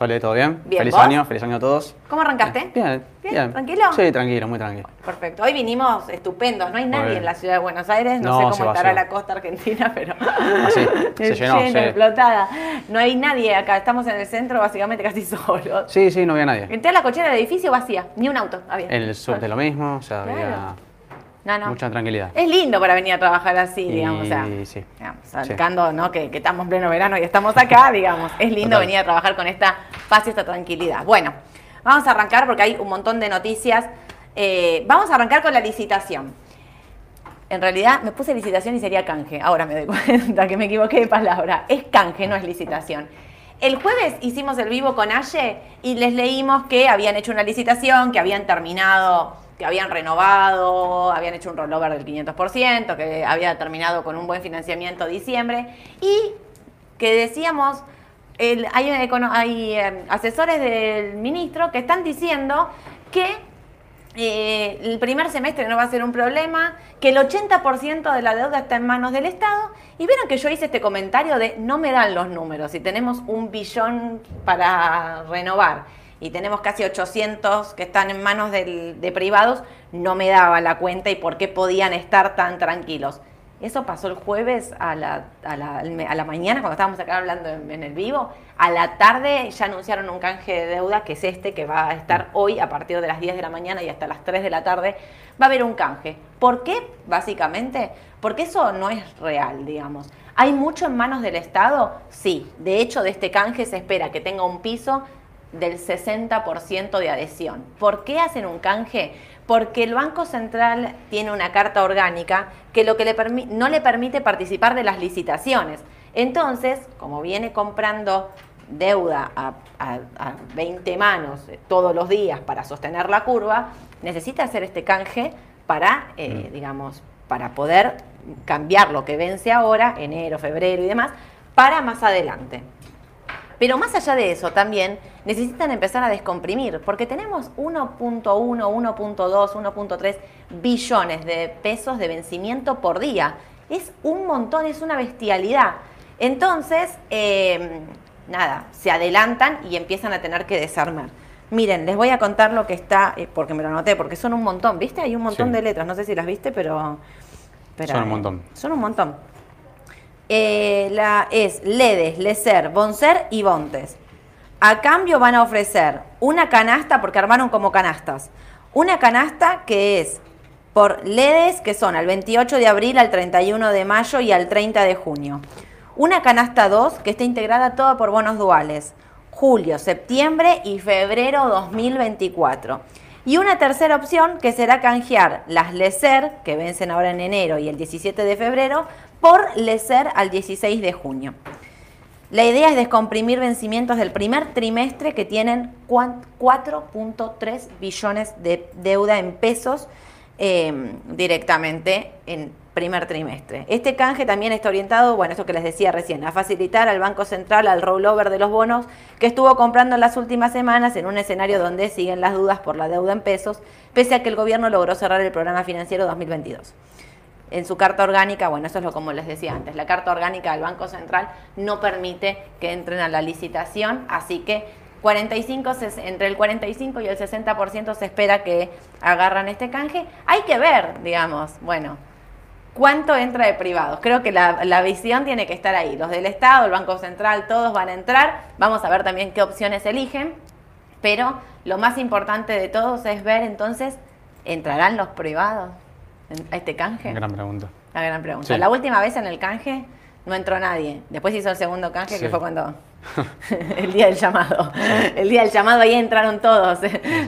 Sole, ¿todo bien? Bien, feliz ¿vos? año, feliz año a todos. ¿Cómo arrancaste? Bien, ¿Bien? bien. ¿Tranquilo? Sí, tranquilo, muy tranquilo. Perfecto. Hoy vinimos estupendos. No hay nadie en la ciudad de Buenos Aires. No, No, sé se cómo estará la costa argentina, pero. Ah, sí, se llenó, Lleno, sí. explotada. No hay nadie acá. Estamos en el centro, básicamente casi solos. Sí, sí, no había nadie. Entré a la cochera del edificio vacía. Ni un auto había. En el sur de lo mismo, o sea, Claro. había No, no. mucha tranquilidad. Es lindo para venir a trabajar así, Y digamos. O sea, sí. digamos, Sí. sacando, ¿no? Que, que estamos en pleno verano y estamos acá, digamos. Es lindo Total. venir a trabajar con esta paz y esta tranquilidad. Bueno, vamos a arrancar porque hay un montón de noticias. Eh, vamos a arrancar con la licitación. En realidad me puse licitación y sería canje. Ahora me doy cuenta que me equivoqué de palabra. Es canje, no es licitación. El jueves hicimos el vivo con Aye y les leímos que habían hecho una licitación, que habían terminado, que habían renovado, habían hecho un rollover del 500%, que había terminado con un buen financiamiento diciembre y que decíamos, hay, eh, asesores del ministro que están diciendo que eh, el primer semestre no va a ser un problema, que el 80% de la deuda está en manos del Estado. Y vieron que yo hice este comentario de no me dan los números. Si tenemos un billón para renovar y tenemos casi 800 que están en manos de privados, no me daba la cuenta y por qué podían estar tan tranquilos. Eso pasó el jueves a la, a la, a la mañana, cuando estábamos acá hablando en, en el vivo. A la tarde ya anunciaron un canje de deuda, que es este, que va a estar hoy a partir de las 10 de la mañana y hasta las 3 de la tarde. Va a haber un canje. ¿Por qué? Básicamente, porque eso no es real, digamos. ¿Hay mucho en manos del Estado? Sí. De hecho, de este canje se espera que tenga un piso del 60% de adhesión. ¿Por qué hacen un canje? Porque el Banco Central tiene una carta orgánica que lo que le no le permite participar de las licitaciones. Entonces, como viene comprando deuda a, a- a 20 manos eh, todos los días para sostener la curva, necesita hacer este canje para, eh, digamos, para poder cambiar lo que vence ahora, enero, febrero y demás, para más adelante. Pero más allá de eso, también necesitan empezar a descomprimir, porque tenemos 1.1, 1.2, 1.3 billones de pesos de vencimiento por día. Es un montón, es una bestialidad. Entonces, eh, nada, se adelantan y empiezan a tener que desarmar. Miren, les voy a contar lo que está, eh, porque me lo anoté, porque son un montón, ¿viste? Hay un montón Sí. de letras, no sé si las viste, pero... pero, Son un montón. Son un montón. Eh, la, es Ledes, Lecer, Boncer y Bontes. A cambio van a ofrecer una canasta, porque armaron como canastas, una canasta que es por Ledes, que son al 28 de abril, al 31 de mayo y al 30 de junio. Una canasta 2 que está integrada toda por bonos duales, julio, septiembre y febrero 2024. Y una tercera opción que será canjear las LECER, que vencen ahora en enero y el 17 de febrero, por LECER al 16 de junio. La idea es descomprimir vencimientos del primer trimestre que tienen cuan- 4.3 billones de deuda en pesos eh, directamente en primer trimestre. Este canje también está orientado, bueno, eso que les decía recién, a facilitar al Banco Central al rollover de los bonos que estuvo comprando en las últimas semanas en un escenario donde siguen las dudas por la deuda en pesos, pese a que el gobierno logró cerrar el programa financiero 2022 en su carta orgánica, bueno, eso es lo como les decía antes, la carta orgánica del Banco Central no permite que entren a la licitación, así que 45, ses- entre el 45 y el 60% se espera que agarran este canje. Hay que ver, digamos, bueno, cuánto entra de privados. Creo que la, la visión tiene que estar ahí. Los del Estado, el Banco Central, todos van a entrar. Vamos a ver también qué opciones eligen. Pero lo más importante de todos es ver entonces, ¿entrarán los privados a este canje? Gran pregunta. La gran pregunta. Sí. La última vez en el canje no entró nadie. Después hizo el segundo canje, que fue cuando. el día del llamado. El día del llamado, ahí entraron todos.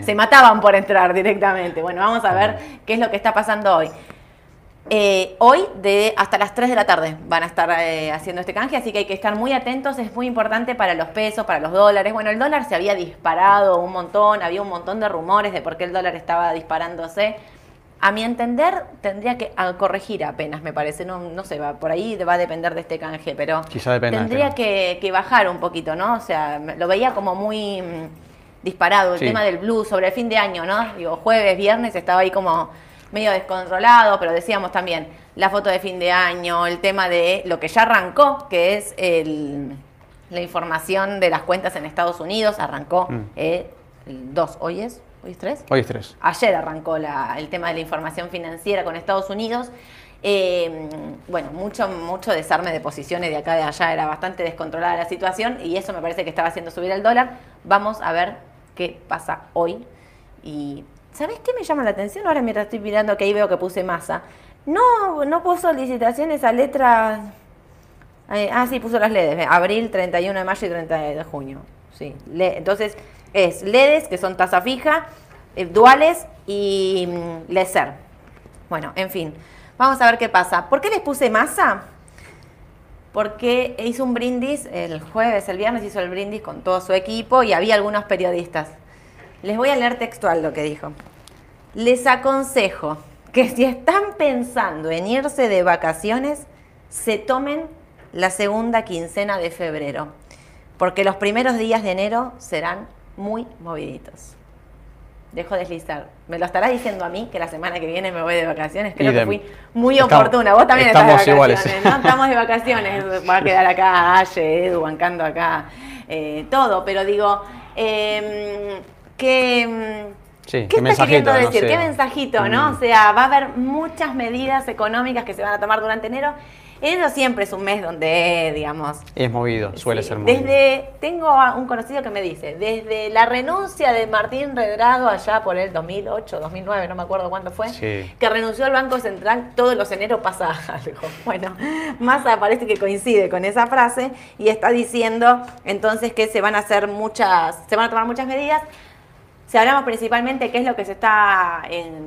Se mataban por entrar directamente. Bueno, vamos a ver qué es lo que está pasando hoy. Eh, hoy de hasta las 3 de la tarde van a estar eh, haciendo este canje, así que hay que estar muy atentos, es muy importante para los pesos, para los dólares. Bueno, el dólar se había disparado un montón, había un montón de rumores de por qué el dólar estaba disparándose. A mi entender, tendría que corregir apenas, me parece, no, no sé, va, por ahí va a depender de este canje, pero Quizá dependa de tendría que, que bajar un poquito, ¿no? O sea, lo veía como muy... mm, disparado. El Sí. tema del blue sobre el fin de año, ¿no? Digo, jueves, viernes estaba ahí como medio descontrolado, pero decíamos también la foto de fin de año, el tema de lo que ya arrancó, que es el- la información de las cuentas en Estados Unidos. Arrancó Mm. eh, el 2, hoy es, hoy es 3. Hoy es tres. Ayer arrancó la- el tema de la información financiera con Estados Unidos. Eh, bueno, mucho, mucho desarme de posiciones de acá de allá, era bastante descontrolada la situación y eso me parece que estaba haciendo subir el dólar. Vamos a ver qué pasa hoy. Y, ¿sabes qué me llama la atención? Ahora mientras estoy mirando que ahí veo que puse masa. No, no puso licitaciones a letras. eh, ah, sí, puso las LEDs. Abril, 31 de mayo y 30 de junio. Sí. entonces, es LEDs, que son tasa fija, eh, duales y mm, LESER. Bueno, en fin. Vamos a ver qué pasa. ¿Por qué les puse masa? Porque hizo un brindis el jueves, el viernes hizo el brindis con todo su equipo y había algunos periodistas. Les voy a leer textual lo que dijo. Les aconsejo que si están pensando en irse de vacaciones, se tomen la segunda quincena de febrero, porque los primeros días de enero serán muy moviditos. Dejo deslizar. Me lo estará diciendo a mí que la semana que viene me voy de vacaciones. Creo que fui muy Estamos- oportuna. Vos también estamos estás de iguales. vacaciones, ¿no? Estamos de vacaciones. Va a quedar acá Aye, Edu, bancando acá eh, todo. Pero digo, eh, que... Sí, ¿Qué qué está queriendo no decir? sé. ¿Qué mensajito, no? Mm. O sea, va a haber muchas medidas económicas que se van a tomar durante enero. Enero siempre es un mes donde, digamos, Es movido, suele Sí, ser movido. Desde, tengo a un conocido que me dice, desde la renuncia de Martín Redrado allá por el 2008, 2009, no me acuerdo cuándo fue, Sí. que renunció al Banco Central, todos los enero pasa algo. Bueno, Massa parece que coincide con esa frase y está diciendo entonces que se van a hacer muchas, se van a tomar muchas medidas. Si hablamos principalmente qué es lo que se está,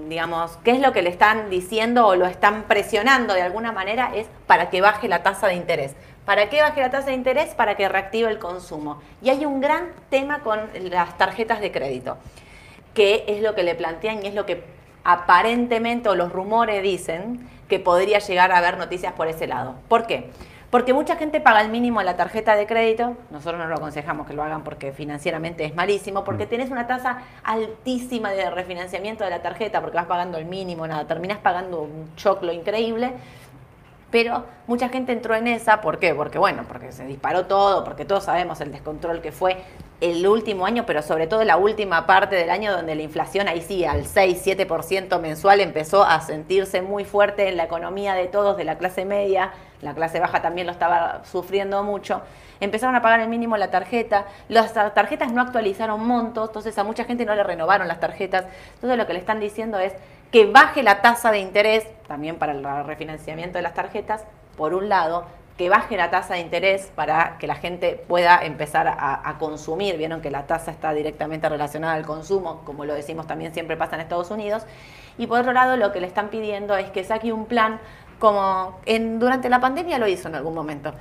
digamos, qué es lo que le están diciendo o lo están presionando de alguna manera, es para que baje la tasa de interés. ¿Para qué baje la tasa de interés? Para que reactive el consumo. Y hay un gran tema con las tarjetas de crédito, que es lo que le plantean y es lo que aparentemente o los rumores dicen que podría llegar a haber noticias por ese lado. ¿Por qué? Porque mucha gente paga el mínimo en la tarjeta de crédito, nosotros no lo aconsejamos que lo hagan porque financieramente es malísimo, porque tenés una tasa altísima de refinanciamiento de la tarjeta, porque vas pagando el mínimo, nada, terminás pagando un choclo increíble, pero mucha gente entró en esa, ¿por qué? Porque bueno, porque se disparó todo, porque todos sabemos el descontrol que fue el último año, pero sobre todo la última parte del año donde la inflación ahí sí, al 6-7% mensual empezó a sentirse muy fuerte en la economía de todos, de la clase media, la clase baja también lo estaba sufriendo mucho. Empezaron a pagar el mínimo la tarjeta, las tar- tarjetas no actualizaron montos, entonces a mucha gente no le renovaron las tarjetas. Entonces lo que le están diciendo es que baje la tasa de interés, también para el refinanciamiento de las tarjetas, por un lado, que baje la tasa de interés para que la gente pueda empezar a, a consumir. Vieron que la tasa está directamente relacionada al consumo, como lo decimos también siempre pasa en Estados Unidos. Y por otro lado, lo que le están pidiendo es que saque un plan como en, durante la pandemia lo hizo en algún momento.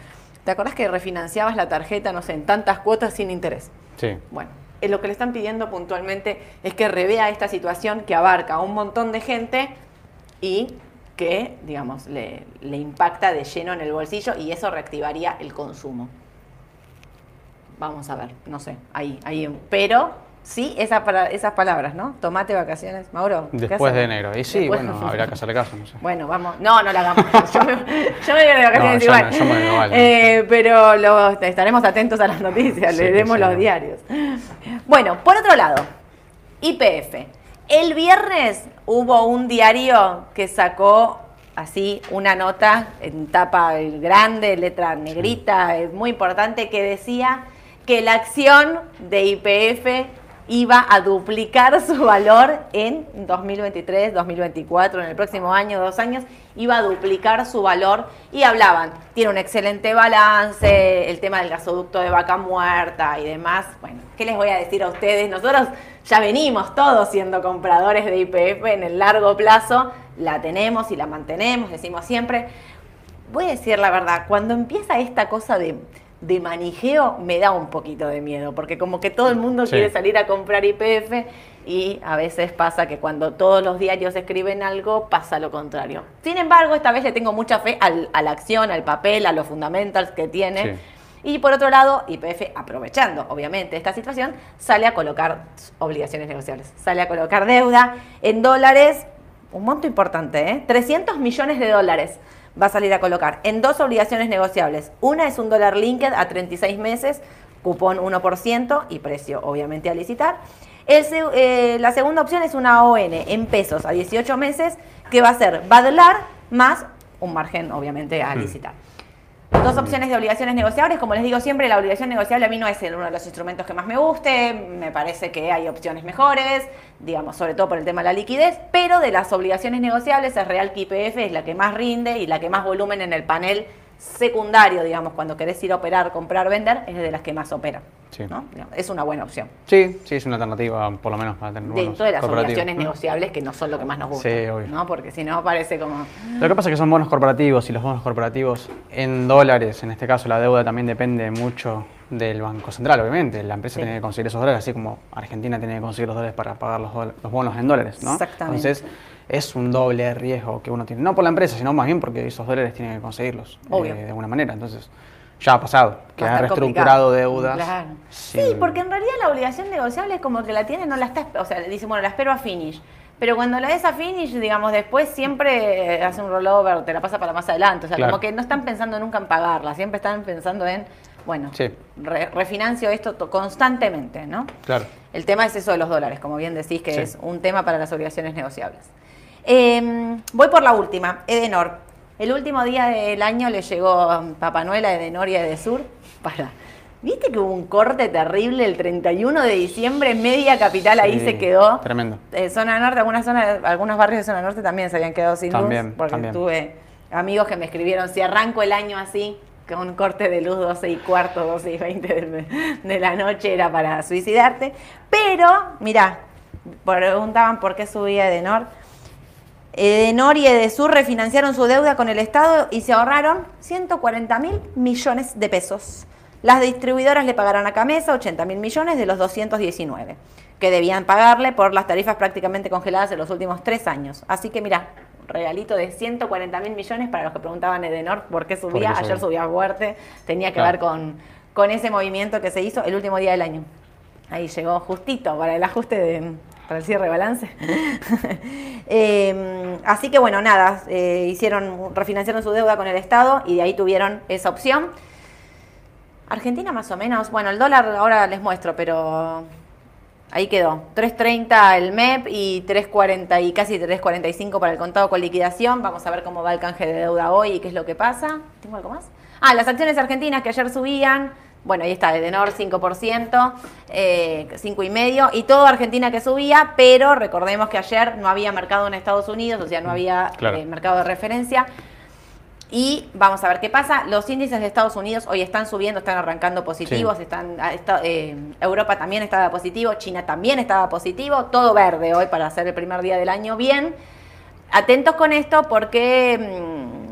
¿Te acordás que refinanciabas la tarjeta, no sé, en tantas cuotas sin interés? Sí. Bueno, eh, lo que le están pidiendo puntualmente es que revea esta situación que abarca a un montón de gente y que, digamos, le, le impacta de lleno en el bolsillo y eso reactivaría el consumo. Vamos a ver, no sé, ahí, ahí, pero sí, esa, para- esas palabras, ¿no? Tomate vacaciones, Mauro. ¿qué Después de enero. Y sí, Después- bueno, habrá que hacerle caso, no sé. bueno, vamos. No, no la hagamos. Yo me, yo me voy de vacaciones igual. no, yo me voy igual. Eh, pero lo- estaremos atentos a las noticias, Sí, leeremos sí, los diarios. Bueno, por otro lado, IPF. El viernes hubo un diario que sacó así una nota en tapa grande, letra negrita, eh, muy importante, que decía que la acción de IPF iba a duplicar su valor en 2023, 2024, en el próximo año, dos años, iba a duplicar su valor y hablaban, tiene un excelente balance, el tema del gasoducto de vaca muerta y demás. Bueno, ¿qué les voy a decir a ustedes? Nosotros ya venimos todos siendo compradores de IPF en el largo plazo, la tenemos y la mantenemos, decimos siempre. Voy a decir la verdad, cuando empieza esta cosa de, de manijeo me da un poquito de miedo, porque como que todo el mundo Sí. quiere salir a comprar IPF y a veces pasa que cuando todos los diarios escriben algo pasa lo contrario. Sin embargo, esta vez le tengo mucha fe al- a la acción, al papel, a los fundamentals que tiene. Sí. Y por otro lado, IPF, aprovechando obviamente esta situación, sale a colocar obligaciones negociables, sale a colocar deuda en dólares, un monto importante, ¿eh? 300 millones de dólares va a salir a colocar en dos obligaciones negociables. Una es un dólar linked a 36 meses, cupón 1% y precio obviamente a licitar. Eh, la segunda opción es una ON en pesos a 18 meses que va a ser Badlar más un margen obviamente a licitar. Dos opciones de obligaciones negociables. Como les digo siempre, la obligación negociable a mí no es uno de los instrumentos que más me guste. Me parece que hay opciones mejores, digamos, sobre todo por el tema de la liquidez. Pero de las obligaciones negociables, es real que IPF es la que más rinde y la que más volumen en el panel secundario, digamos, cuando querés ir a operar, comprar, vender, es de las que más opera. Es una buena opción. Sí, sí, es una alternativa, por lo menos para tener Dentro de las obligaciones negociables que no son lo que más nos gusta. Sí, obvio. ¿no? Porque si no parece como. Lo que pasa es que son bonos corporativos y los bonos corporativos en dólares, en este caso la deuda también depende mucho del Banco Central, obviamente. La empresa tiene que conseguir esos dólares, así como Argentina tiene que conseguir los dólares para pagar los, los bonos en dólares, ¿no? Exactamente. Entonces, es un doble riesgo que uno tiene. No por la empresa, sino más bien porque esos dólares tienen que conseguirlos eh, de alguna manera. Entonces, ya ha pasado, que ha reestructurado deudas. Claro. Sí, porque en realidad la obligación negociable es como que la tiene, no la está, o sea, le dice, bueno, la espero a finish. Pero cuando la des a finish, digamos, después siempre hace un rollover, te la pasa para más adelante. O sea, como que no están pensando nunca en pagarla, siempre están pensando en, bueno, refinancio esto constantemente, ¿no? Claro. El tema es eso de los dólares, como bien decís, que es un tema para las obligaciones negociables. Em, voy por la última, Edenor. El último día del año le llegó Papá Noel a Edenor y a Edesur para... ¿Viste que hubo un corte terrible el 31 de diciembre? Media capital ahí se quedó. Tremendo. Eh, zona norte, algunas zonas, algunos barrios de zona norte también se habían quedado sin luz. Porque tuve amigos que me escribieron, si arranco el año así, con un corte de luz 12 y cuarto, 12 y 20 de, de la noche, era para suicidarte. Pero, mirá, preguntaban por qué subía Edenor Edenor y Edesur refinanciaron su deuda con el Estado y se ahorraron 140 mil millones de pesos. Las distribuidoras le pagarán a Camesa 80 mil millones de los 219 que debían pagarle por las tarifas prácticamente congeladas en los últimos tres años. Así que mira, regalito de 140 mil millones para los que preguntaban Edenor por qué subía. Ayer subía fuerte, tenía que ver con, con ese movimiento que se hizo el último día del año. Ahí llegó justito para el ajuste de, para el cierre de balance. Em, así que bueno, nada, eh, hicieron, refinanciaron su deuda con el Estado y de ahí tuvieron esa opción. Argentina más o menos, bueno, el dólar ahora les muestro, pero ahí quedó. 3.30 el MEP y 3.40 y casi 3.45 para el contado con liquidación. Vamos a ver cómo va el canje de deuda hoy y qué es lo que pasa. ¿Tengo algo más? Ah, las acciones argentinas que ayer subían, bueno, ahí está, Edenor 5%, eh, 5,5%, y todo Argentina que subía, pero recordemos que ayer no había mercado en Estados Unidos, o sea, no había eh, mercado de referencia. Y vamos a ver qué pasa. Los índices de Estados Unidos hoy están subiendo, están arrancando positivos. Están, ah, eh, Europa también estaba positivo, China también estaba positivo. Todo verde hoy para hacer el primer día del año bien. Atentos con esto porque mm,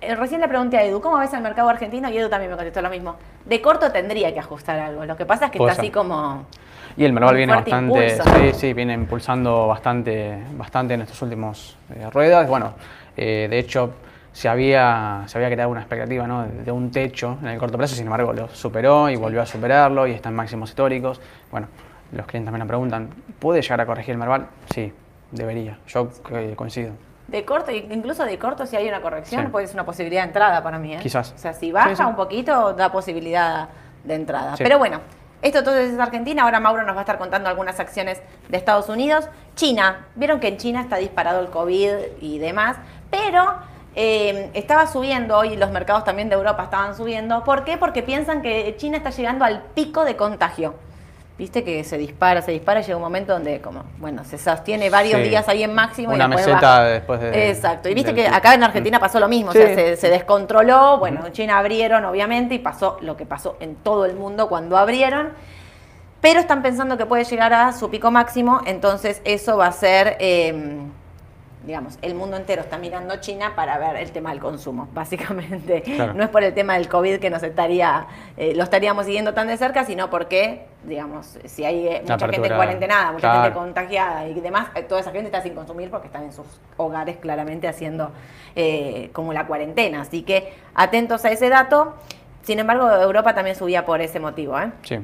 recién le pregunté a Edu, ¿cómo ves el mercado argentino? Y Edu también me contestó lo mismo. De corto tendría que ajustar algo. Lo que pasa es que está así como. Y el Merval viene bastante, sí, sí, viene impulsando bastante, bastante en estos últimos eh, ruedas. Bueno, eh, de hecho, se había, se había creado una expectativa ¿no? de, un techo en el corto plazo, sin embargo lo superó y volvió a superarlo y está en máximos históricos. Bueno, los clientes también me preguntan, ¿puede llegar a corregir el Merval? Sí, debería. Yo coincido. De corto, incluso de corto, si hay una corrección, puede ser una posibilidad de entrada para mí. ¿eh? Quizás. O sea, si baja un poquito, da posibilidad de entrada. Pero bueno, esto todo es Argentina. Ahora Mauro nos va a estar contando algunas acciones de Estados Unidos. China, vieron que en China está disparado el COVID y demás, pero eh, estaba subiendo hoy, los mercados también de Europa estaban subiendo. ¿Por qué? Porque piensan que China está llegando al pico de contagio. Viste que se dispara, se dispara y llega un momento donde, como, bueno, se sostiene varios días ahí en máximo. Una meseta después de. Exacto. Y viste que acá en Argentina pasó lo mismo, o sea, se, descontroló. Bueno, en China abrieron, obviamente, y pasó lo que pasó en todo el mundo cuando abrieron. Pero están pensando que puede llegar a su pico máximo, entonces eso va a ser. Em, digamos, el mundo entero está mirando China para ver el tema del consumo, básicamente. No es por el tema del COVID que nos estaría, eh, lo estaríamos siguiendo tan de cerca, sino porque, digamos, si hay eh, mucha gente en cuarentenada, mucha gente contagiada y demás, eh, toda esa gente está sin consumir porque están en sus hogares claramente haciendo como la cuarentena. Así que atentos a ese dato. Sin embargo, Europa también subía por ese motivo. Sí.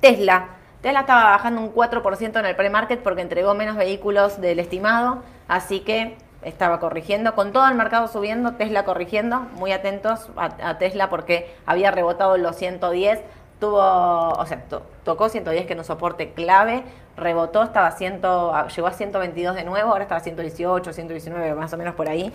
Tesla. Tesla estaba bajando un 4% en el pre-market porque entregó menos vehículos del estimado, así que estaba corrigiendo. Con todo el mercado subiendo, Tesla corrigiendo. Muy atentos a, Tesla porque había rebotado los 110. Tuvo, o sea, tocó 110 que no soporte clave, rebotó, estaba 100, llegó a 122 de nuevo, ahora está a 118, 119, más o menos por ahí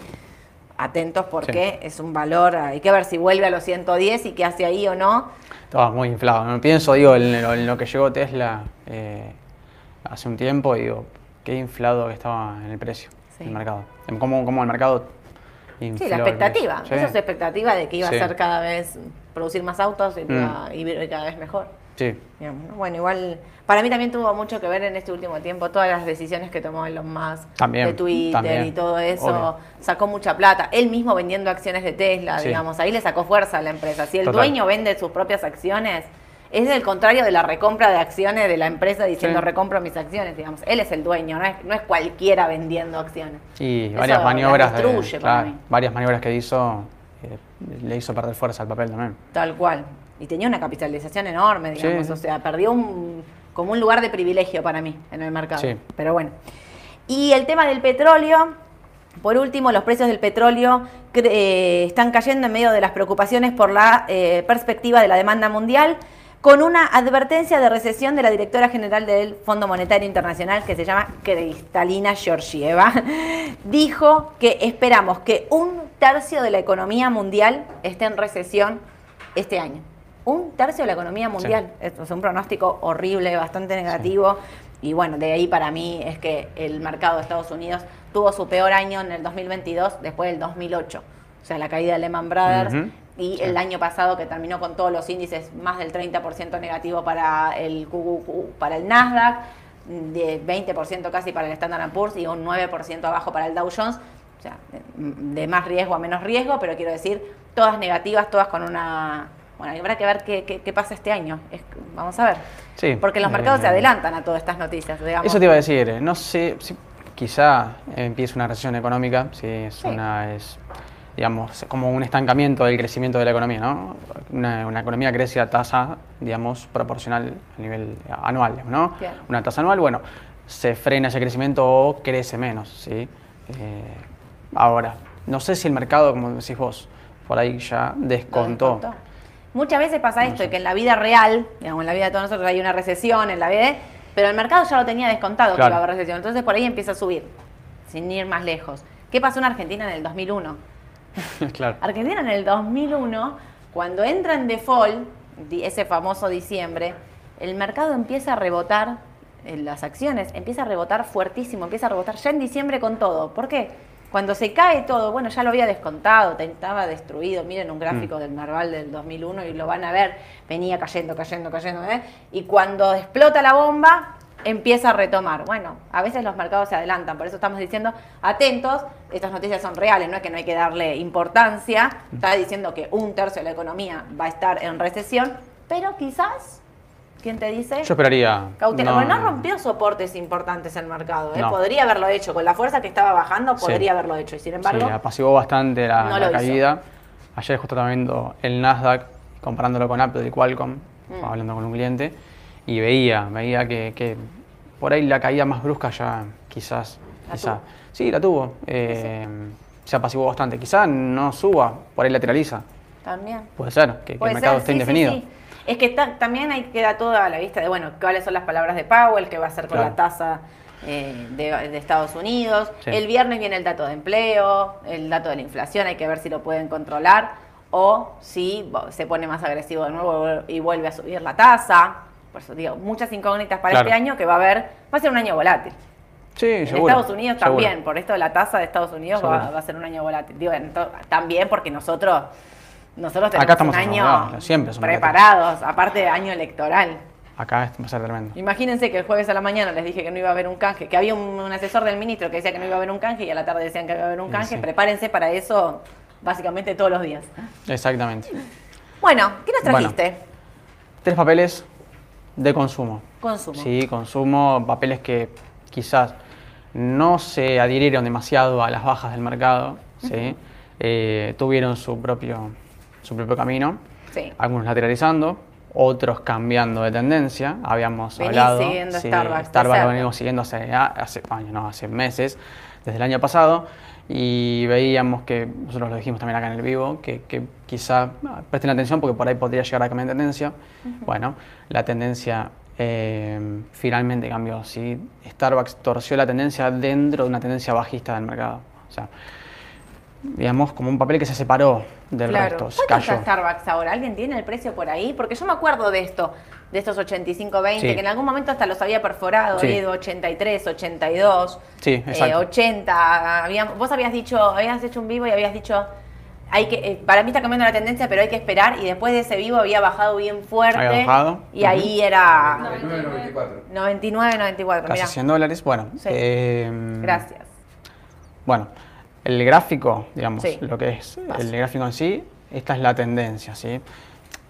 atentos porque es un valor, hay que ver si vuelve a los 110 y qué hace ahí o no. Estaba muy inflado, no pienso, digo, en lo, que llegó Tesla eh, hace un tiempo, digo, qué inflado que estaba en el precio del mercado. Como, como el mercado Sí, la expectativa, esa es expectativa de que iba a ser cada vez producir más autos y, mm. cada vez mejor. Sí. Bueno, igual para mí también tuvo mucho que ver en este último tiempo todas las decisiones que tomó Elon Musk también, de Twitter y todo eso. Sacó mucha plata. Él mismo vendiendo acciones de Tesla, digamos. Ahí le sacó fuerza a la empresa. Si el dueño vende sus propias acciones, es el contrario de la recompra de acciones de la empresa diciendo recompro mis acciones, digamos. Él es el dueño, no es, no es cualquiera vendiendo acciones. Y varias maniobras. varias maniobras que hizo eh, le hizo perder fuerza al papel también. Tal cual y tenía una capitalización enorme, digamos, o sea, perdió un, como un lugar de privilegio para mí en el mercado. Pero bueno. Y el tema del petróleo, por último, los precios del petróleo eh, están cayendo en medio de las preocupaciones por la eh, perspectiva de la demanda mundial, con una advertencia de recesión de la directora general del Fondo Monetario Internacional, que se llama Cristalina Georgieva, dijo que esperamos que un tercio de la economía mundial esté en recesión este año un tercio de la economía mundial. es un pronóstico horrible, bastante negativo. Y bueno, de ahí para mí es que el mercado de Estados Unidos tuvo su peor año en el 2022 después del 2008. O sea, la caída de Lehman Brothers y el año pasado que terminó con todos los índices más del 30% negativo para el para el Nasdaq, de 20% casi para el Standard Poor's y un 9% abajo para el Dow Jones. O sea, de más riesgo a menos riesgo, pero quiero decir, todas negativas, todas con una bueno, habrá que ver qué, pasa este año. vamos a ver. Sí. Porque los mercados se eh, adelantan a todas estas noticias, digamos. Eso te iba a decir. Eh, no sé, si quizá empiece una recesión económica, si es una... Es, digamos, como un estancamiento del crecimiento de la economía, ¿no? Una, economía crece a tasa, digamos, proporcional a nivel anual, ¿no? Una tasa anual, bueno, se frena ese crecimiento o crece menos, ¿sí? Eh, ahora, no sé si el mercado, como decís vos, por ahí ya descontó Muchas veces pasa esto, que en la vida real, digamos, en la vida de todos nosotros hay una recesión, en la vida, pero el mercado ya lo tenía descontado que iba a haber recesión. Entonces por ahí empieza a subir, sin ir más lejos. ¿Qué pasó en Argentina en el 2001? claro. Argentina en el 2001, cuando entra en default, ese famoso diciembre, el mercado empieza a rebotar, en las acciones, empieza a rebotar fuertísimo, empieza a rebotar ya en diciembre con todo. ¿Por qué? Cuando se cae todo, bueno, ya lo había descontado, estaba destruido. Miren un gráfico mm. del Narval del 2001 y lo van a ver. Venía cayendo, cayendo, cayendo. ¿eh? Y cuando explota la bomba, empieza a retomar. Bueno, a veces los mercados se adelantan, por eso estamos diciendo atentos, estas noticias son reales, no es que no hay que darle importancia, está diciendo que un tercio de la economía va a estar en recesión, pero quizás ¿Quién te dice? Yo esperaría. Cautela. No, no rompió soportes importantes en el mercado. ¿eh? Podría haberlo hecho. Con la fuerza que estaba bajando, podría haberlo hecho. Y sin embargo. Sí, apaciguó bastante la, caída. Ayer justo estaba viendo el Nasdaq, comparándolo con Apple y Qualcomm, mm. hablando con un cliente, y veía, veía que, por ahí la caída más brusca ya quizás. quizás. Sí, la tuvo. Eh, se apaciguó bastante. Quizás no suba, por ahí lateraliza. También. Puede ser, que, el mercado esté indefinido. Es que también hay que dar todo a la vista de, bueno, cuáles son las palabras de Powell, qué va a hacer con la tasa eh, de, Estados Unidos. El viernes viene el dato de empleo, el dato de la inflación, hay que ver si lo pueden controlar o si se pone más agresivo de nuevo y vuelve a subir la tasa. Por eso digo, muchas incógnitas para este año que va a haber, va a ser un año volátil. Sí, en Estados Unidos también, por esto la tasa de Estados Unidos va, a ser un año volátil. Digo, también porque nosotros nosotros tenemos Acá un año siempre preparados, aparte de año electoral. Acá va a ser tremendo. Imagínense que el jueves a la mañana les dije que no iba a haber un canje, que había un, asesor del ministro que decía que no iba a haber un canje y a la tarde decían que iba a haber un canje. Prepárense para eso básicamente todos los días. Exactamente. Bueno, ¿qué nos trajiste? tres papeles de consumo. Consumo. Sí, consumo, papeles que quizás no se adhirieron demasiado a las bajas del mercado, ¿sí? Eh, tuvieron su propio su propio camino. algunos lateralizando, otros cambiando de tendencia. Habíamos Venís hablado. siguiendo Starbucks. Starbucks lo venimos siguiendo hace, ah, hace años, no, hace meses, desde el año pasado. Y veíamos que, nosotros lo dijimos también acá en el vivo, que, que quizá ah, presten atención porque por ahí podría llegar a cambiar de tendencia. Bueno, la tendencia eh, finalmente cambió. ¿sí? Starbucks torció la tendencia dentro de una tendencia bajista del mercado. O sea, digamos, como un papel que se separó del resto. ¿Cuánto está Starbucks ahora? ¿Alguien tiene el precio por ahí? Porque yo me acuerdo de esto, de estos 85-20, que en algún momento hasta los había perforado, sí. 83, 82, sí, eh, 80. vos habías dicho, habías hecho un vivo y habías dicho, hay que, eh, para mí está cambiando la tendencia, pero hay que esperar. Y después de ese vivo había bajado bien fuerte. Había bajado. Y ahí era... 99, 94. Casi 100 dólares. Bueno. Eh, Gracias. Bueno, el gráfico, digamos, lo que es el gráfico en sí, esta es la tendencia, ¿sí?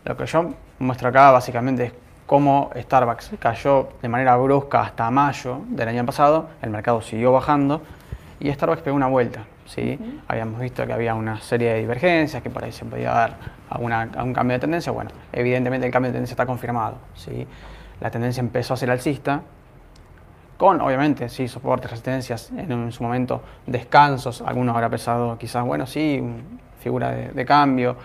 Lo que yo muestro acá básicamente es cómo Starbucks cayó de manera brusca hasta mayo del año pasado, el mercado siguió bajando y Starbucks pegó una vuelta, ¿sí? Habíamos visto que había una serie de divergencias, que por ahí se podía dar a, un cambio de tendencia, bueno, evidentemente el cambio de tendencia está confirmado, ¿sí? La tendencia empezó a ser alcista, con obviamente, sí, soportes, resistencias, en, su momento descansos, algunos habrá pesado quizás, bueno, sí, figura de, cambio.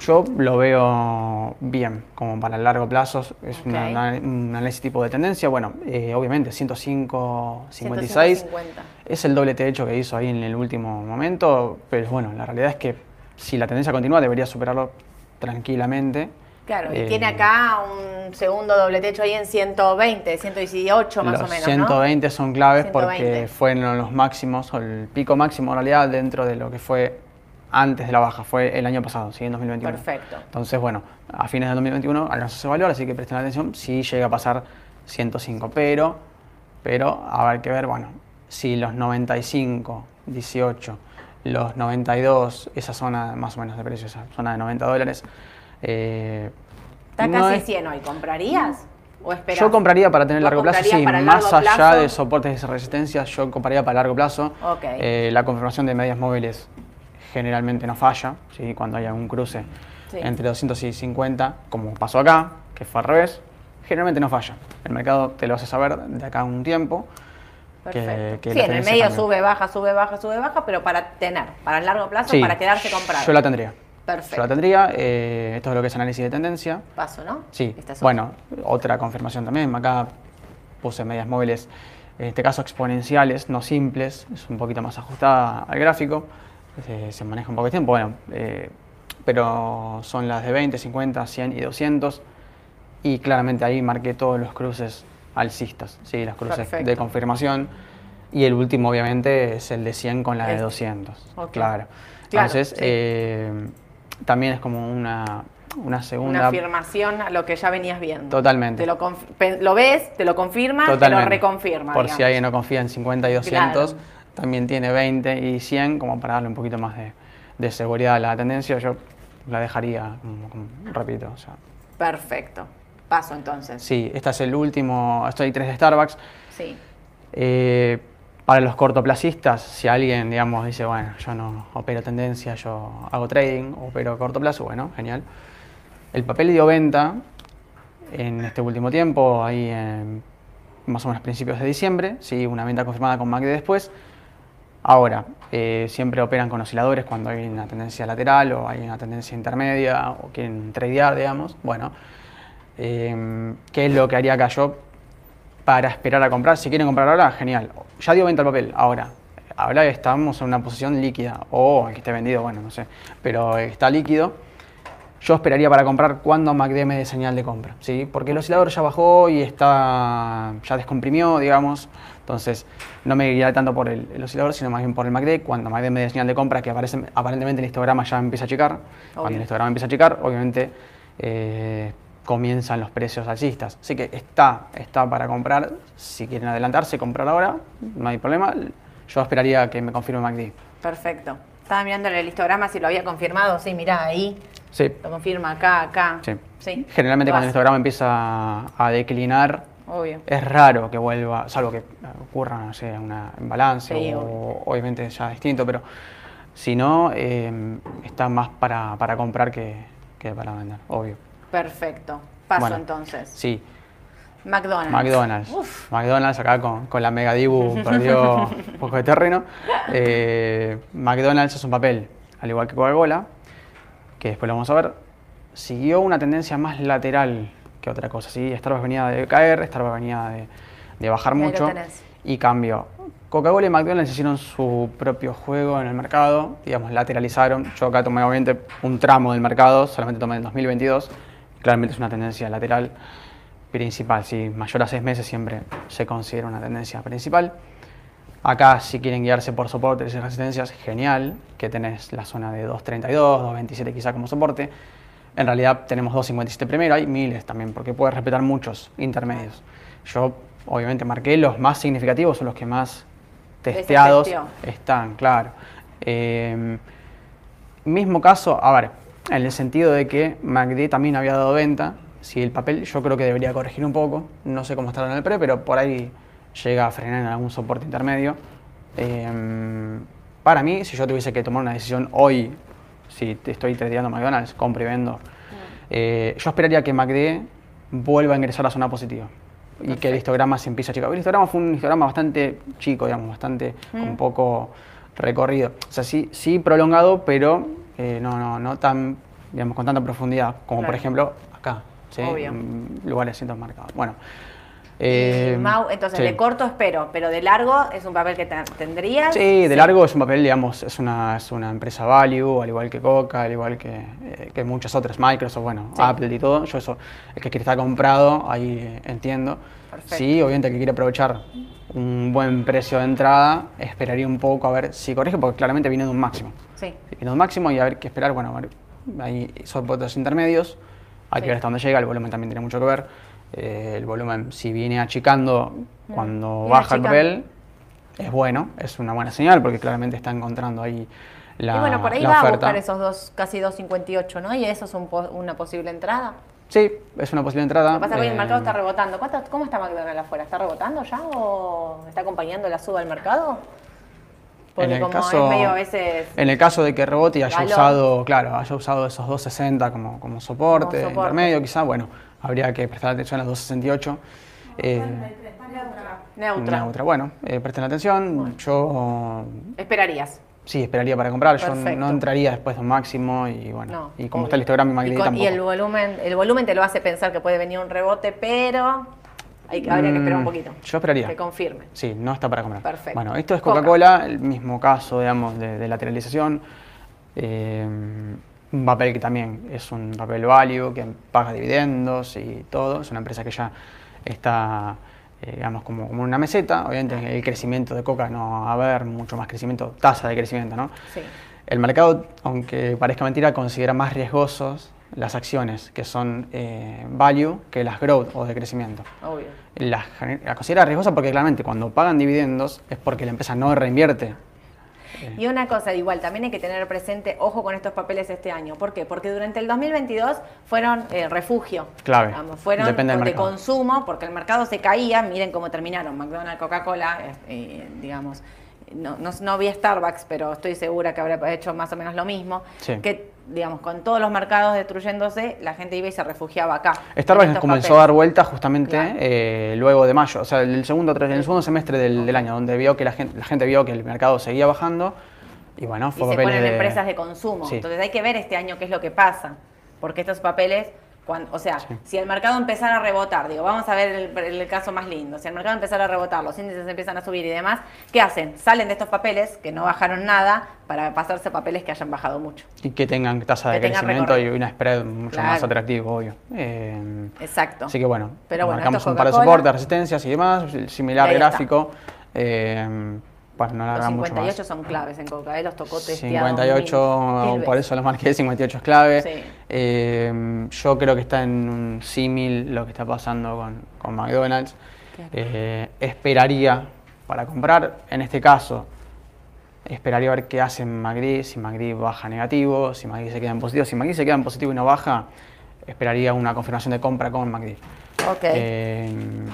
Yo lo veo bien, como para el largo plazo, es un análisis tipo de tendencia. Bueno, eh, obviamente 105, 56 es el doble techo que hizo ahí en el último momento, pero bueno, la realidad es que si la tendencia continúa debería superarlo tranquilamente. Claro, y tiene eh, acá un segundo doble techo ahí en 120, 118 más o menos. 120 son claves porque fueron los máximos, o el pico máximo en realidad dentro de lo que fue antes de la baja, fue el año pasado, ¿sí? en 2021. Perfecto. Entonces, bueno, a fines de 2021 alcanzó ese valor, así que presten atención si llega a pasar 105, pero, pero habrá que ver, bueno, si los 95, 18, los 92, esa zona más o menos de precio, esa zona de 90 dólares, eh, Está casi 100 hoy. ¿Comprarías? ¿O esperas? Yo compraría para tener largo plazo, sí, más allá de soportes de resistencia, yo compraría para largo plazo. Eh, la confirmación de medias móviles generalmente no falla, ¿sí? cuando haya un cruce entre 200 y 50, como pasó acá, que fue al revés, generalmente no falla. El mercado te lo hace saber de acá a un tiempo. Que, sí, en el medio sube, baja, sube, baja, sube, baja, pero para tener, para el largo plazo, para quedarse comprado. Yo la tendría. Perfecto. Yo la tendría. Eh, esto es lo que es análisis de tendencia. Paso, ¿no? Sí. bueno, otra confirmación también. Acá puse medias móviles, en este caso exponenciales, no simples. Es un poquito más ajustada al gráfico. Se, maneja un poco de tiempo. Bueno, eh, pero son las de 20, 50, 100 y 200. Y claramente ahí marqué todos los cruces alcistas, ¿sí? los cruces de confirmación. Y el último, obviamente, es el de 100 con la de 200. Claro. Entonces, eh, también es como una, una segunda... Una afirmación a lo que ya venías viendo. Totalmente. Te lo, lo ves, te lo confirma, te lo reconfirma. Por si alguien no confía en 50 y 200, también tiene 20 y 100 como para darle un poquito más de, seguridad a la tendencia. Yo la dejaría, repito. O sea. Perfecto. Paso entonces. Sí, este es el último, estoy tres de Starbucks. Sí. Eh, para los cortoplacistas, si alguien, digamos, dice, bueno, yo no opero tendencia, yo hago trading, opero a corto plazo, bueno, genial. El papel dio venta en este último tiempo, ahí más o menos principios de diciembre, sí, una venta confirmada con MACD después. Ahora, eh, siempre operan con osciladores cuando hay una tendencia lateral o hay una tendencia intermedia o quieren tradear, digamos. Bueno, eh, ¿qué es lo que haría acá yo? Para esperar a comprar. Si quieren comprar ahora, genial. Ya dio venta el papel, ahora. Ahora estamos en una posición líquida, o que esté vendido, bueno, no sé, pero está líquido. Yo esperaría para comprar cuando MACD me dé señal de compra, ¿sí? Porque el oscilador ya bajó y está, ya descomprimió, digamos. Entonces, no me iría tanto por el, oscilador, sino más bien por el MACD. Cuando MACD me dé señal de compra, que aparece, aparentemente el histograma ya empieza a checar. Cuando el histograma empieza a checar, obviamente eh, comienzan los precios alcistas. Así que está, está para comprar. Si quieren adelantarse, comprar ahora, no hay problema. Yo esperaría que me confirme MACD. Perfecto. Estaba mirando el histograma si lo había confirmado. Sí, mirá, ahí. Sí. Lo confirma acá, acá. Sí. Generalmente cuando el histograma empieza a declinar, es raro que vuelva, salvo que ocurra, no sé, una, un balance o obviamente ya distinto, pero si no, eh, está más para, para comprar que, para vender, obvio. Perfecto. Paso entonces. Sí. McDonald's. McDonald's. McDonald's acá con, con la Mega Dibu perdió un poco de terreno. Eh, McDonald's es un papel, al igual que Coca-Cola, que después lo vamos a ver, siguió una tendencia más lateral que otra cosa. ¿sí? Starbucks venía de caer, Starbucks venía de, de bajar mucho y cambió. Coca-Cola y McDonald's hicieron su propio juego en el mercado, digamos, lateralizaron. Yo acá tomé obviamente un tramo del mercado, solamente tomé el 2022, claramente es una tendencia lateral principal, si mayor a seis meses siempre se considera una tendencia principal. Acá si quieren guiarse por soportes y resistencias, genial, que tenés la zona de 2.32, 2.27 quizá como soporte. En realidad tenemos 2.57 primero, hay miles también, porque puedes respetar muchos intermedios. Yo obviamente marqué los más significativos, son los que más testeados están, claro. Em, mismo caso, a ver, en el sentido de que MACD también había dado venta, si el papel yo creo que debería corregir un poco, no sé cómo estará en el pre, pero por ahí llega a frenar en algún soporte intermedio. Em, para mí, si yo tuviese que tomar una decisión hoy, si te estoy tradeando McDonald's, compro y vendo, eh, yo esperaría que MACD vuelva a ingresar a la zona positiva y que el histograma se empiece a achicar. El histograma fue un histograma bastante chico, digamos, bastante un mm. poco recorrido. O sea, sí, sí prolongado, pero eh, no, no, no tan, digamos, con tanta profundidad como por ejemplo acá, ¿sí? En lugares cientos marcados. Bueno. Eh, entonces de corto espero, pero de largo es un papel que tendrías. Sí, de largo es un papel, digamos, es una, es una empresa value, al igual que Coca, al igual que, eh, que muchas otras, Microsoft, bueno, Apple y todo. Yo eso, el que quiere estar comprado, ahí eh, entiendo. Sí, obviamente el que quiere aprovechar un buen precio de entrada, esperaría un poco a ver si corrige, porque claramente viene de un máximo. Sí. Viene de un máximo y a ver qué esperar, bueno, hay soportes intermedios, hay que ver hasta dónde llega, el volumen también tiene mucho que ver eh, el volumen, si viene achicando mm. cuando baja el papel, es bueno, es una buena señal porque claramente está encontrando ahí la. Y bueno, por ahí va a buscar esos dos, casi 2.58, ¿no? Y eso es una posible entrada. Sí, es una posible entrada. Lo que pasa es que el mercado está eh, rebotando. ¿Cómo está McDonald's afuera? ¿Está rebotando ya o está acompañando la suba del mercado? Porque en el caso, a veces En el caso de que rebote y haya usado, claro, haya usado esos 260 como, como soporte, como soporte. intermedio, quizá, bueno, habría que prestar atención a las 268. Eh, neutra. neutra. Bueno, eh, presten atención. Yo. ¿Esperarías? Sí, esperaría para comprar. Yo no entraría después de un máximo y bueno. y como está el histograma y, y, y el volumen, el volumen te lo hace pensar que puede venir un rebote, pero hay, habría que esperar un mm, poquito. Yo esperaría. Que confirme. Sí, no está para comprar. Perfecto. Bueno, esto es Coca-Cola, el mismo caso, digamos, de, lateralización. Eh, un papel que también es un papel value, que paga dividendos y todo. Es una empresa que ya está, eh, digamos, como, como una meseta. Obviamente el crecimiento de Coca no va a haber mucho más crecimiento, tasa de crecimiento, ¿no? Sí. El mercado, aunque parezca mentira, considera más riesgosos las acciones que son eh, value que las growth o de crecimiento. Obvio. Las, la considera riesgosa porque claramente cuando pagan dividendos es porque la empresa no reinvierte y una cosa, igual, también hay que tener presente, ojo con estos papeles este año. ¿Por qué? Porque durante el 2022 fueron eh, refugio. Clave. fueron de consumo, porque el mercado se caía. Miren cómo terminaron. McDonald's, Coca-Cola, eh, digamos. No, no, no, vi Starbucks, pero estoy segura que habrá hecho más o menos lo mismo. Que, digamos, con todos los mercados destruyéndose, la gente iba y se refugiaba acá. Starbucks comenzó a dar vuelta justamente eh, luego de mayo, o sea, el segundo, el segundo semestre del, año, donde vio que la gente, la gente vio que el mercado seguía bajando. Y bueno, fue y se ponen empresas de consumo. Entonces hay que ver este año qué es lo que pasa, porque estos papeles o sea, si el mercado empezara a rebotar, digo, vamos a ver el, caso más lindo, si el mercado empezara a rebotar, los índices empiezan a subir y demás, ¿qué hacen? Salen de estos papeles que no bajaron nada para pasarse a papeles que hayan bajado mucho. Y que tengan tasa de crecimiento y una spread mucho más atractivo, obvio. Eh, Exacto. Así que bueno, Pero bueno marcamos un par de soportes, resistencias y demás, similar gráfico. Eh, los 58 son claves en Coca, ¿eh? los tocó 58, por eso los marqué, 58 es clave. Eh, yo creo que está en un símil lo que está pasando con, McDonald's. Eh, esperaría para comprar, en este caso, esperaría ver qué hace McD, si McD baja negativo, si McD se queda en positivo. Si McD se queda en positivo y no baja, esperaría una confirmación de compra con McD. Okay.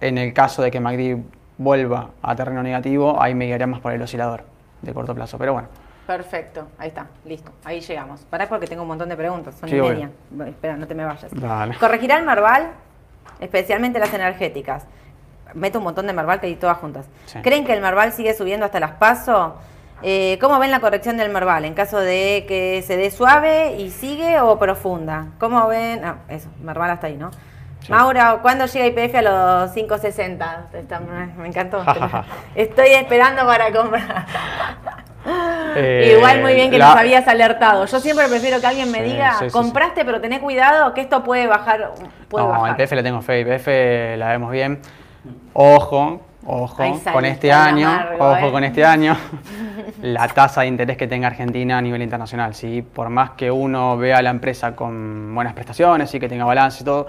en el caso de que McD vuelva a terreno negativo, ahí me guiaría más por el oscilador de corto plazo. Pero bueno, Perfecto, ahí está, listo, ahí llegamos. Pará porque tengo un montón de preguntas, son y media. Espera, no te me vayas. ¿Corregirá el Marval? Especialmente las energéticas. Meto un montón de Marval que hay todas juntas. ¿Creen que el Marval sigue subiendo hasta las pasos? Eh, ¿Cómo ven la corrección del Marval? En caso de que se dé suave y sigue o profunda. ¿Cómo ven? Ah, eso, Marval hasta ahí, ¿no? Maura, ¿cuándo llega IPF a los 560? me encantó. Estoy esperando para comprar. Eh, Igual muy bien que nos habías alertado. Yo siempre prefiero que alguien me diga, compraste, pero tené cuidado que esto puede bajar. Puede no, IPF le tengo fe, IPF la vemos bien. Ojo, ojo, con este año, ojo ¿eh? con este año, la tasa de interés que tenga Argentina a nivel internacional. ¿sí? Por más que uno vea a la empresa con buenas prestaciones y que tenga balance y todo,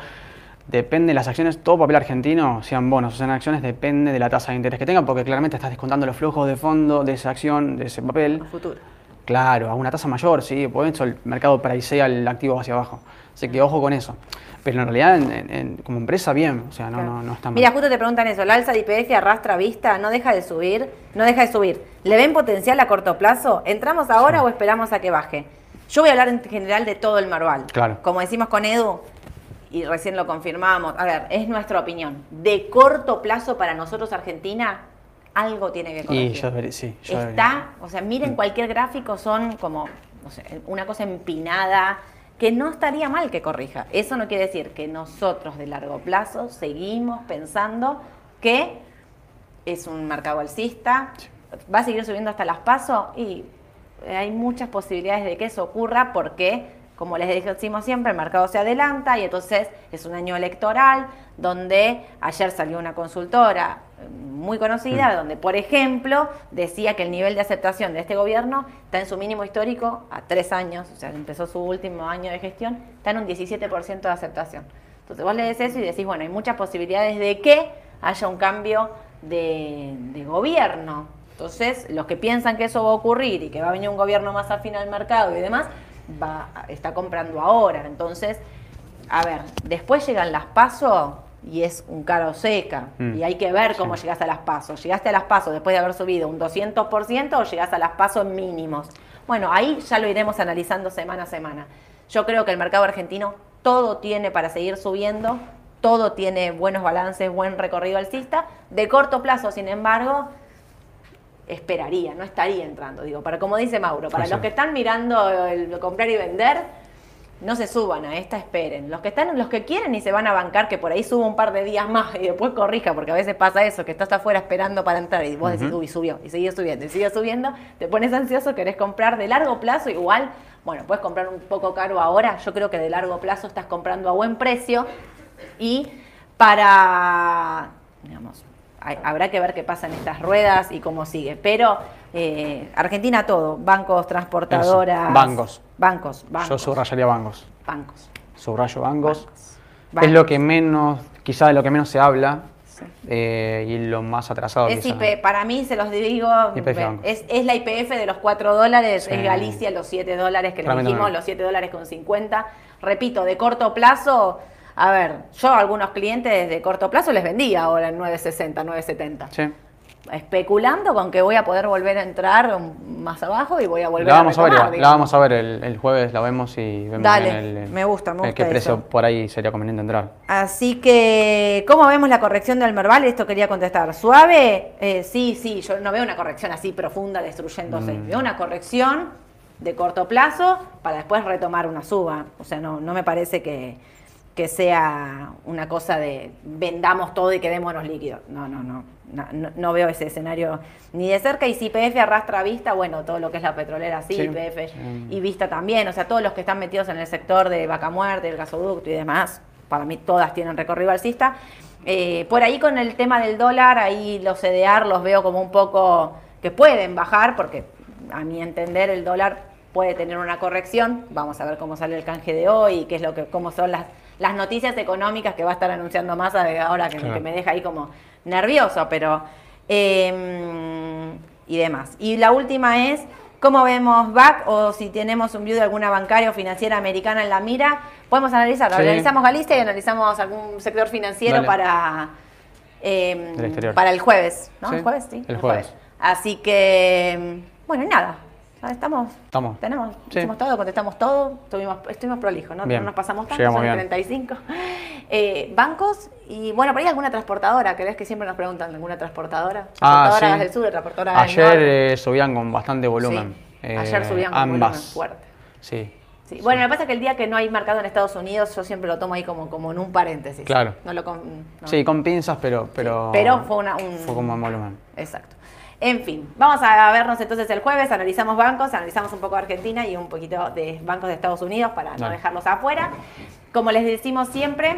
depende de las acciones, todo papel argentino, sean bonos o sean acciones, depende de la tasa de interés que tengan, porque claramente estás descontando los flujos de fondo de esa acción, de ese papel. futuro. Claro, a una tasa mayor, sí, por eso el mercado pricea el activo hacia abajo. Así que ojo con eso. Pero en realidad, como empresa, bien, o sea, no, no, no está mal. Mira, justo te preguntan eso, ¿la alza de IPF arrastra vista? ¿No deja de subir? ¿No deja de subir? ¿Le ven potencial a corto plazo? ¿Entramos ahora o esperamos a que baje? Yo voy a hablar en general de todo el Marval. Claro. Como decimos con Edu, y recién lo confirmamos, a ver, es nuestra opinión. De corto plazo para nosotros Argentina, algo tiene que corregir. Y yo sí, Está, o sea, miren cualquier gráfico, son como no sé, una cosa empinada, que no estaría mal que corrija. Eso no quiere decir que nosotros de largo plazo seguimos pensando que es un mercado alcista, va a seguir subiendo hasta las pasos y hay muchas posibilidades de que eso ocurra porque como les decimos siempre, el mercado se adelanta y entonces es un año electoral donde ayer salió una consultora eh, muy conocida, mm. donde, por ejemplo, decía que el nivel de aceptación de este gobierno está en su mínimo histórico a tres años, o sea, empezó su último año de gestión, está en un 17% de aceptación. Entonces vos lees eso y decís, bueno, hay muchas posibilidades de que haya un cambio de, de gobierno. Entonces, los que piensan que eso va a ocurrir y que va a venir un gobierno más afín al mercado y demás, va, está comprando ahora. Entonces, a ver, después llegan las pasos y es un caro seca. Mm. Y hay que ver cómo llegaste a las pasos. ¿Llegaste a las pasos después de haber subido un 200% o llegaste a las pasos mínimos? Bueno, ahí ya lo iremos analizando semana a semana. Yo creo que el mercado argentino todo tiene para seguir subiendo, todo tiene buenos balances, buen recorrido alcista. De corto plazo, sin embargo, esperaría, no estaría entrando. Digo, para como dice Mauro, para los que están mirando el comprar y vender, no se suban a esta, esperen. Los que están, los que quieren y se van a bancar, que por ahí suba un par de días más y después corrija, porque a veces pasa eso, que estás afuera esperando para entrar y vos decís, uy, subió, y sigue subiendo, y sigue subiendo, te pones ansioso, querés comprar de largo plazo, igual, bueno, puedes comprar un poco caro ahora, yo creo que de largo plazo estás comprando a buen precio y para, digamos, habrá que ver qué pasa en estas ruedas y cómo sigue. Pero eh, Argentina todo, bancos, transportadoras. Bancos. Bancos, bancos. Yo subrayaría bancos. Bancos. Subrayo bancos. Es lo que menos, quizá de lo que menos se habla. Eh, y lo más atrasado. Es IP, para mí se los digo, es, es, la IPF de los 4 dólares, es Galicia los 7 dólares que le dijimos, los 7 dólares con 50. Repito, de corto plazo, a ver, yo a algunos clientes de corto plazo les vendía ahora en 960, 970. Sí. Especulando con que voy a poder volver a entrar más abajo y voy a volver la vamos a, ver, La vamos a ver el, jueves, la vemos y vemos Dale, me gusta, me gusta qué precio por ahí sería conveniente entrar. Así que, ¿cómo vemos la corrección del Merval? Esto quería contestar. ¿Suave? Eh, sí, sí, yo no veo una corrección así profunda destruyéndose. Mm. Veo una corrección de corto plazo para después retomar una suba. O sea, no, no me parece que que sea una cosa de vendamos todo y quedémonos líquidos. No, no, no, no, veo ese escenario ni de cerca. Y si IPF arrastra Vista, bueno, todo lo que es la petrolera, sí, IPF y Vista también. O sea, todos los que están metidos en el sector de vaca muerte, el gasoducto y demás, para mí todas tienen recorrido alcista. Eh, por ahí con el tema del dólar, ahí los CDR los veo como un poco que pueden bajar, porque a mi entender el dólar puede tener una corrección. Vamos a ver cómo sale el canje de hoy y qué es lo que, cómo son las las noticias económicas que va a estar anunciando más ahora que, me deja ahí como nervioso, pero... Em, y demás. Y la última es, ¿cómo vemos BAC o si tenemos un view de alguna bancaria o financiera americana en la mira? Podemos analizarlo. Analizamos Galicia y analizamos algún sector financiero para... Em, para el jueves, ¿no? ¿El jueves? Sí. El, jueves. Así que, bueno, y nada. Estamos. Estamos. Tenemos. Hicimos todo, contestamos todo. Estuvimos, estuvimos prolijos, ¿no? No nos pasamos tanto, son 35. Eh, bancos y bueno, por ahí alguna transportadora. ¿Crees que siempre nos preguntan alguna transportadora? Ah, transportadora sí. del sur, transportadora Ayer eh, subían con bastante volumen. Ayer subían con volumen fuerte. Sí. Sí. Bueno, me pasa que el día que no hay mercado en Estados Unidos, yo siempre lo tomo ahí como, como en un paréntesis. Claro. No lo Sí, con pinzas, pero. Pero, pero fue, una, un. Fue como en volumen. Exacto. En fin, vamos a vernos entonces el jueves, analizamos bancos, analizamos un poco Argentina y un poquito de bancos de Estados Unidos para no dejarlos afuera. Como les decimos siempre,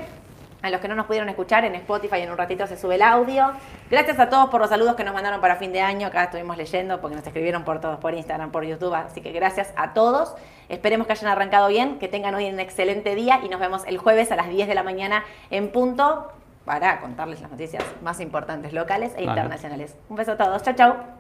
a los que no nos pudieron escuchar en Spotify en un ratito se sube el audio. Gracias a todos por los saludos que nos mandaron para fin de año. Acá estuvimos leyendo porque nos escribieron por todos, por Instagram, por YouTube. Así que gracias a todos. Esperemos que hayan arrancado bien, que tengan hoy un excelente día y nos vemos el jueves a las 10 de la mañana en punto para contarles las noticias más importantes locales e internacionales. Un beso a todos. Chau, chau.